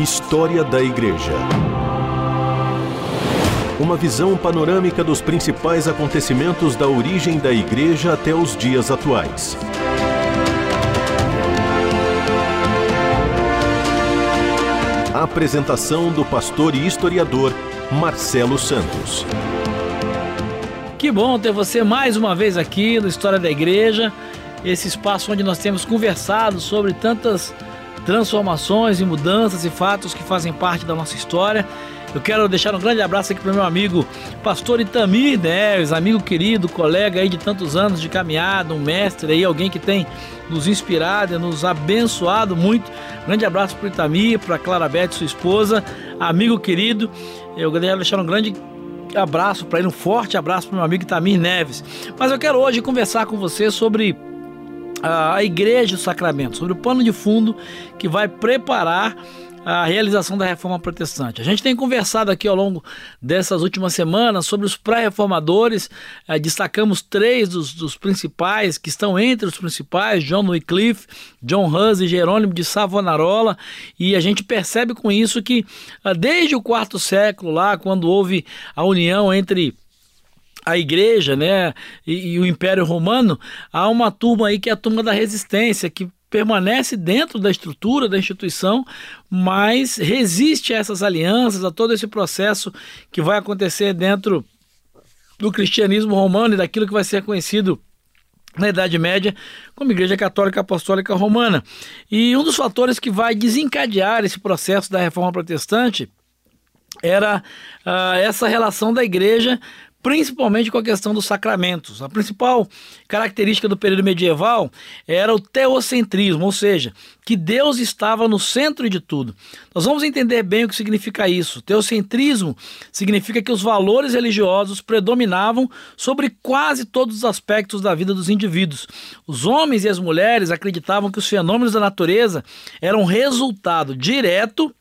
História da Igreja. Uma visão panorâmica dos principais acontecimentos da origem da Igreja até os dias atuais. A apresentação do pastor e historiador Marcelo Santos. Que bom ter você mais uma vez aqui no História da Igreja, esse espaço onde nós temos conversado sobre tantas transformações e mudanças e fatos que fazem parte da nossa história. Eu quero deixar um grande abraço aqui para meu amigo pastor Itamir Neves, amigo querido, colega aí de tantos anos de caminhada, um mestre aí, alguém que tem nos inspirado e nos abençoado muito. Grande abraço para Itamir, para Clara Beth, sua esposa, amigo querido. Eu quero deixar um grande abraço para ele, um forte abraço para meu amigo Itamir Neves. Mas eu quero hoje conversar com você sobre a Igreja do Sacramento, sobre o pano de fundo que vai preparar a realização da reforma protestante. A gente tem conversado aqui ao longo dessas últimas semanas sobre os pré-reformadores, eh, destacamos três dos, dos, principais, que estão entre os principais, John Wycliffe, John Hus e Jerônimo de Savonarola, e a gente percebe com isso que eh, desde o quarto século lá, quando houve a união entre a igreja, né, e, e, o Império Romano, há uma turma aí que é a turma da resistência, que permanece dentro da estrutura da instituição, mas resiste a essas alianças, a todo esse processo que vai acontecer dentro do cristianismo romano e daquilo que vai ser conhecido na Idade Média como Igreja Católica Apostólica Romana. E um dos fatores que vai desencadear esse processo da reforma protestante era uh, essa relação da igreja principalmente com a questão dos sacramentos. A principal característica do período medieval era o teocentrismo, ou seja, que Deus estava no centro de tudo. Nós vamos entender bem o que significa isso. Teocentrismo significa que os valores religiosos predominavam sobre quase todos os aspectos da vida dos indivíduos. Os homens e as mulheres acreditavam que os fenômenos da natureza eram resultado direto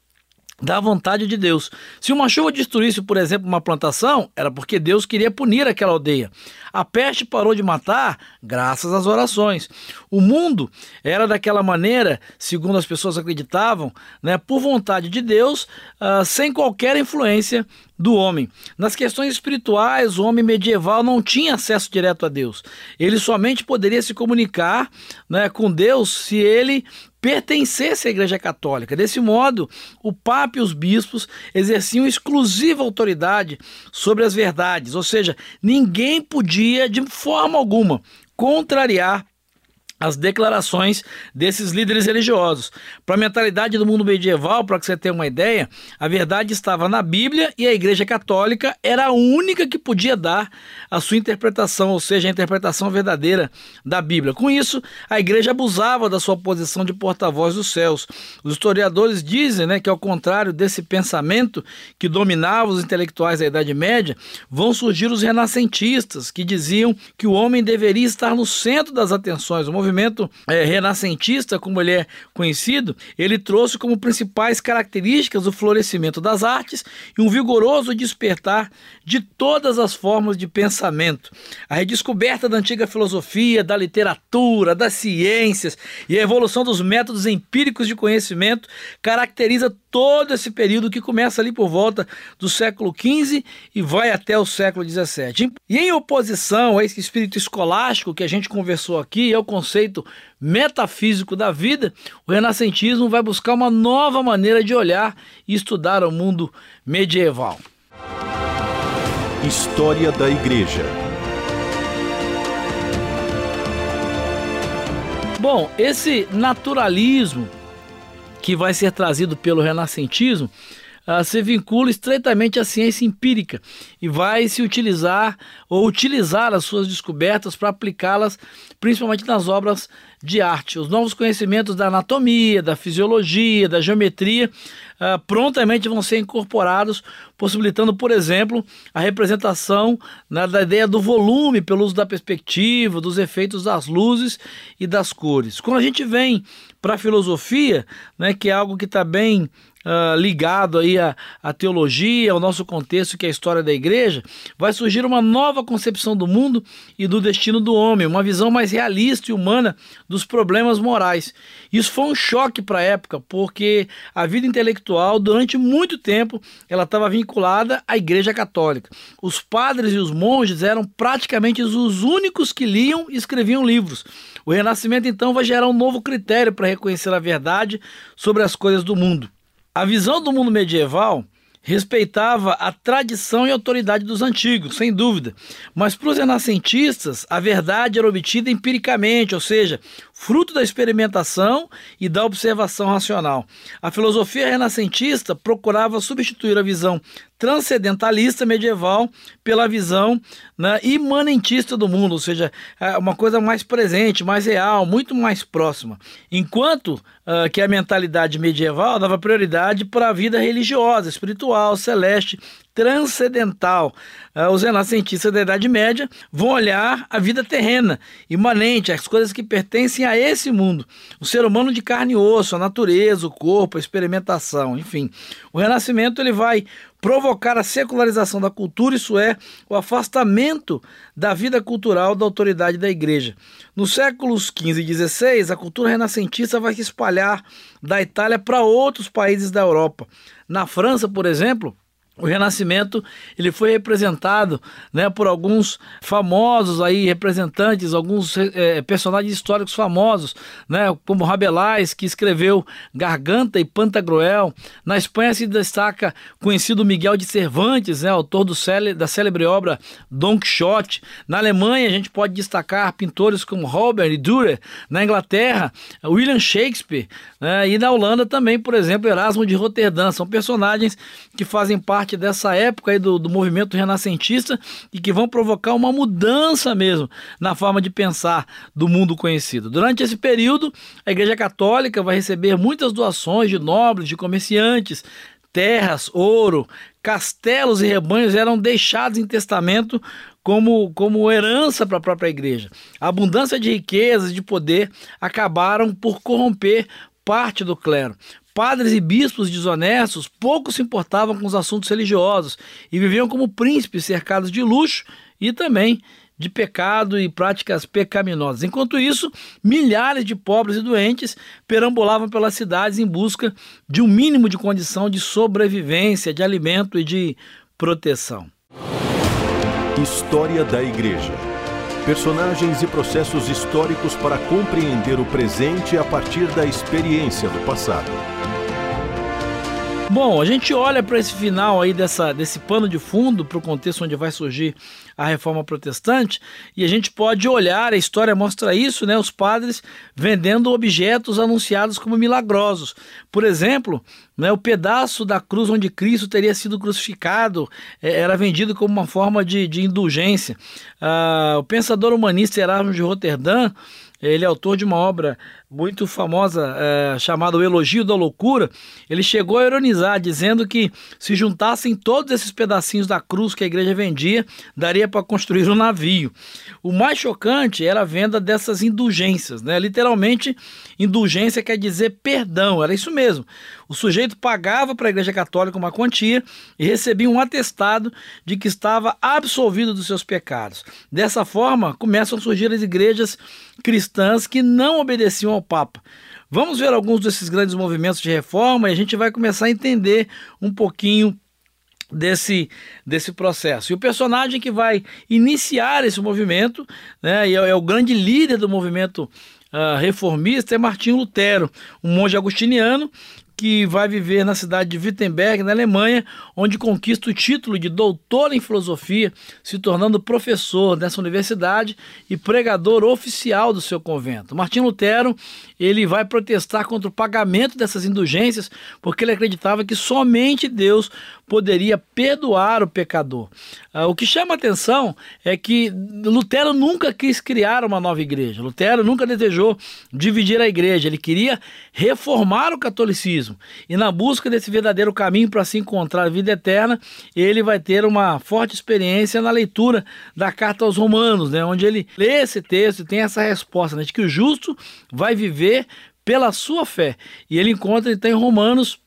da vontade de Deus. Se uma chuva destruísse, por exemplo, uma plantação, era porque Deus queria punir aquela aldeia. A peste parou de matar graças às orações. O mundo era daquela maneira, segundo as pessoas acreditavam, né, por vontade de Deus, uh, sem qualquer influência do homem. Nas questões espirituais, o homem medieval não tinha acesso direto a Deus. Ele somente poderia se comunicar né, com Deus se ele pertencesse à Igreja Católica. Desse modo, o Papa e os bispos exerciam exclusiva autoridade sobre as verdades, ou seja, ninguém podia, de forma alguma, contrariar as declarações desses líderes religiosos. Para a mentalidade do mundo medieval, para que você tenha uma ideia, a verdade estava na Bíblia e a Igreja Católica era a única que podia dar a sua interpretação, ou seja, a interpretação verdadeira da Bíblia. Com isso, a Igreja abusava da sua posição de porta-voz dos céus. Os historiadores dizem né, que, ao contrário desse pensamento que dominava os intelectuais da Idade Média, vão surgir os renascentistas, que diziam que o homem deveria estar no centro das atenções. O movimento é, renascentista, como ele é conhecido, ele trouxe como principais características o florescimento das artes e um vigoroso despertar de todas as formas de pensamento. A redescoberta da antiga filosofia, da literatura, das ciências e a evolução dos métodos empíricos de conhecimento caracteriza todo esse período que começa ali por volta do século XV e vai até o século XVII. E em oposição a esse espírito escolástico que a gente conversou aqui, é o conceito metafísico da vida, o renascentismo vai buscar uma nova maneira de olhar e estudar o mundo medieval. História da Igreja. Bom, esse naturalismo que vai ser trazido pelo renascentismo se vincula estreitamente à ciência empírica e vai se utilizar ou utilizar as suas descobertas para aplicá-las principalmente nas obras de arte. Os novos conhecimentos da anatomia, da fisiologia, da geometria uh, prontamente vão ser incorporados, possibilitando, por exemplo, a representação né, da ideia do volume pelo uso da perspectiva, dos efeitos das luzes e das cores. Quando a gente vem para a filosofia, né, que é algo que está bem uh, ligado aí à, à teologia, ao nosso contexto que é a história da igreja, vai surgir uma nova concepção do mundo e do destino do homem, uma visão mais realista e humana dos problemas morais. Isso foi um choque para a época, porque a vida intelectual durante muito tempo ela estava vinculada à Igreja Católica. Os padres e os monges eram praticamente os únicos que liam e escreviam livros. O Renascimento então vai gerar um novo critério para reconhecer a verdade sobre as coisas do mundo. A visão do mundo medieval respeitava a tradição e autoridade dos antigos, sem dúvida. Mas para os renascentistas, a verdade era obtida empiricamente, ou seja, fruto da experimentação e da observação racional. A filosofia renascentista procurava substituir a visão transcendentalista medieval pela visão né, imanentista do mundo, ou seja, é uma coisa mais presente, mais real, muito mais próxima. Enquanto uh, que a mentalidade medieval dava prioridade para a vida religiosa, espiritual, celeste, transcendental. Uh, os renascentistas da Idade Média vão olhar a vida terrena, imanente, as coisas que pertencem a esse mundo. O ser humano de carne e osso, a natureza, o corpo, a experimentação, enfim. O Renascimento ele vai provocar a secularização da cultura, isso é, o afastamento da vida cultural da autoridade da igreja. Nos séculos XV e XVI, a cultura renascentista vai se espalhar da Itália para outros países da Europa. Na França, por exemplo, o Renascimento ele foi representado né, por alguns famosos aí representantes, alguns é, personagens históricos famosos, né, como Rabelais que escreveu Garganta e Pantagruel. Na Espanha se destaca conhecido Miguel de Cervantes, né, autor do célere, da célebre obra Don Quixote. Na Alemanha a gente pode destacar pintores como Robert e Dürer. Na Inglaterra William Shakespeare né, e na Holanda também, por exemplo, Erasmo de Roterdã. São personagens que fazem parte dessa época aí do, do movimento renascentista e que vão provocar uma mudança mesmo na forma de pensar do mundo conhecido. Durante esse período, a Igreja Católica vai receber muitas doações de nobres, de comerciantes, terras, ouro, castelos e rebanhos eram deixados em testamento como, como herança para a própria igreja. A abundância de riquezas, de poder, acabaram por corromper parte do clero padres e bispos desonestos pouco se importavam com os assuntos religiosos e viviam como príncipes cercados de luxo e também de pecado e práticas pecaminosas. Enquanto isso, milhares de pobres e doentes perambulavam pelas cidades em busca de um mínimo de condição de sobrevivência, de alimento e de proteção. História da Igreja. Personagens e processos históricos para compreender o presente a partir da experiência do passado. Bom, a gente olha para esse final aí dessa, desse pano de fundo para o contexto onde vai surgir a reforma protestante e a gente pode olhar, a história mostra isso, né? Os padres vendendo objetos anunciados como milagrosos. Por exemplo, né, o pedaço da cruz onde Cristo teria sido crucificado é, era vendido como uma forma de, de indulgência. Ah, o pensador humanista Erasmo de Roterdã ele é autor de uma obra muito famosa é, chamada O Elogio da Loucura. Ele chegou a ironizar, dizendo que se juntassem todos esses pedacinhos da cruz que a igreja vendia, daria para construir um navio. O mais chocante era a venda dessas indulgências. Né? Literalmente, indulgência quer dizer perdão, era isso mesmo. O sujeito pagava para a igreja católica uma quantia e recebia um atestado de que estava absolvido dos seus pecados. Dessa forma, começam a surgir as igrejas cristãs que não obedeciam ao Papa. Vamos ver alguns desses grandes movimentos de reforma e a gente vai começar a entender um pouquinho desse, desse processo. E o personagem que vai iniciar esse movimento, né, e é, é o grande líder do movimento uh, reformista, é Martinho Lutero, um monge agostiniano que vai viver na cidade de Wittenberg, na Alemanha, onde conquista o título de doutor em filosofia, se tornando professor dessa universidade e pregador oficial do seu convento. Martim Lutero, ele vai protestar contra o pagamento dessas indulgências, porque ele acreditava que somente Deus poderia perdoar o pecador. Ah, o que chama atenção é que Lutero nunca quis criar uma nova igreja. Lutero nunca desejou dividir a igreja, ele queria reformar o catolicismo. E na busca desse verdadeiro caminho para se encontrar a vida eterna, ele vai ter uma forte experiência na leitura da carta aos Romanos, né, onde ele lê esse texto e tem essa resposta né, de que o justo vai viver pela sua fé. E ele encontra então em Romanos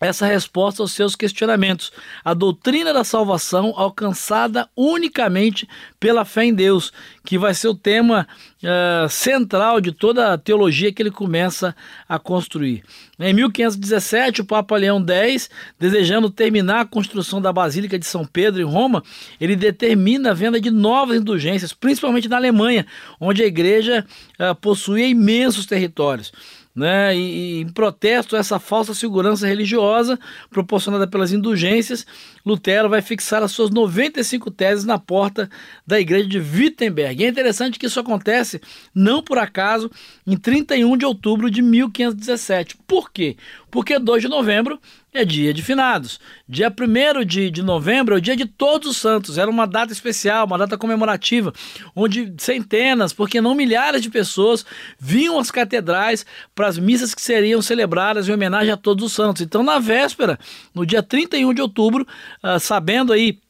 essa resposta aos seus questionamentos. A doutrina da salvação alcançada unicamente pela fé em Deus, que vai ser o tema uh, central de toda a teologia que ele começa a construir. Em 1517, o Papa Leão X, desejando terminar a construção da Basílica de São Pedro em Roma, ele determina a venda de novas indulgências, principalmente na Alemanha, onde a igreja uh, possuía imensos territórios né, e, e, em protesto a essa falsa segurança religiosa proporcionada pelas indulgências, Lutero vai fixar as suas 95 teses na porta da igreja de Wittenberg. E é interessante que isso acontece não por acaso em 31 de outubro de 1517. Por quê? Porque 2 de novembro é dia de finados. Dia 1 de, de novembro é o dia de todos os santos. Era uma data especial, uma data comemorativa, onde centenas, porque não milhares de pessoas vinham às catedrais para as missas que seriam celebradas em homenagem a todos os santos. Então, na véspera, no dia 31 de outubro, uh, sabendo aí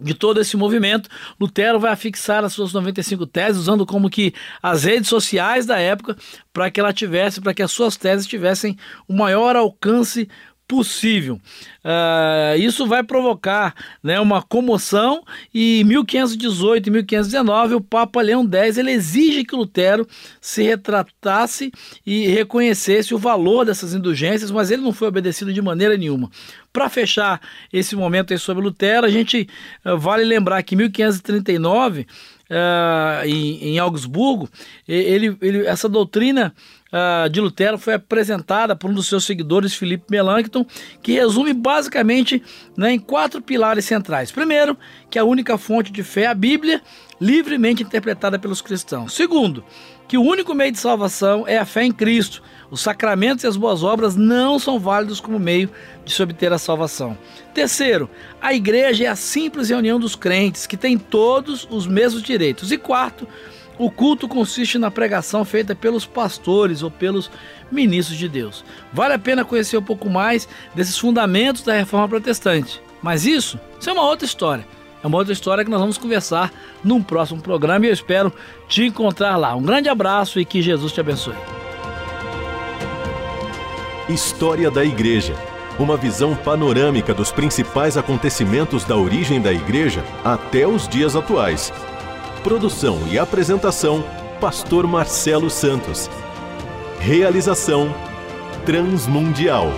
de todo esse movimento, Lutero vai afixar as suas 95 teses, usando como que as redes sociais da época para que ela tivesse, para que as suas teses tivessem o maior alcance possível. Uh, isso vai provocar né, uma comoção e em 1518 e 1519 o Papa Leão X ele exige que Lutero se retratasse e reconhecesse o valor dessas indulgências, mas ele não foi obedecido de maneira nenhuma. Para fechar esse momento sobre Lutero, a gente uh, vale lembrar que em 1539 Uh, em, em, Augsburgo, ele, ele, essa doutrina uh, de Lutero foi apresentada por um dos seus seguidores, Felipe Melanchthon, que resume basicamente né, em quatro pilares centrais. Primeiro, que a única fonte de fé é a Bíblia, livremente interpretada pelos cristãos. Segundo, que o único meio de salvação é a fé em Cristo. Os sacramentos e as boas obras não são válidos como meio de se obter a salvação. Terceiro, a igreja é a simples reunião dos crentes, que tem todos os mesmos direitos. E quarto, o culto consiste na pregação feita pelos pastores ou pelos ministros de Deus. Vale a pena conhecer um pouco mais desses fundamentos da reforma protestante. Mas isso, isso é uma outra história. É uma outra história que nós vamos conversar num próximo programa e eu espero te encontrar lá. Um grande abraço e que Jesus te abençoe. História da Igreja. Uma visão panorâmica dos principais acontecimentos da origem da Igreja até os dias atuais Produção e apresentação: Pastor Marcelo Santos. Realização: Transmundial.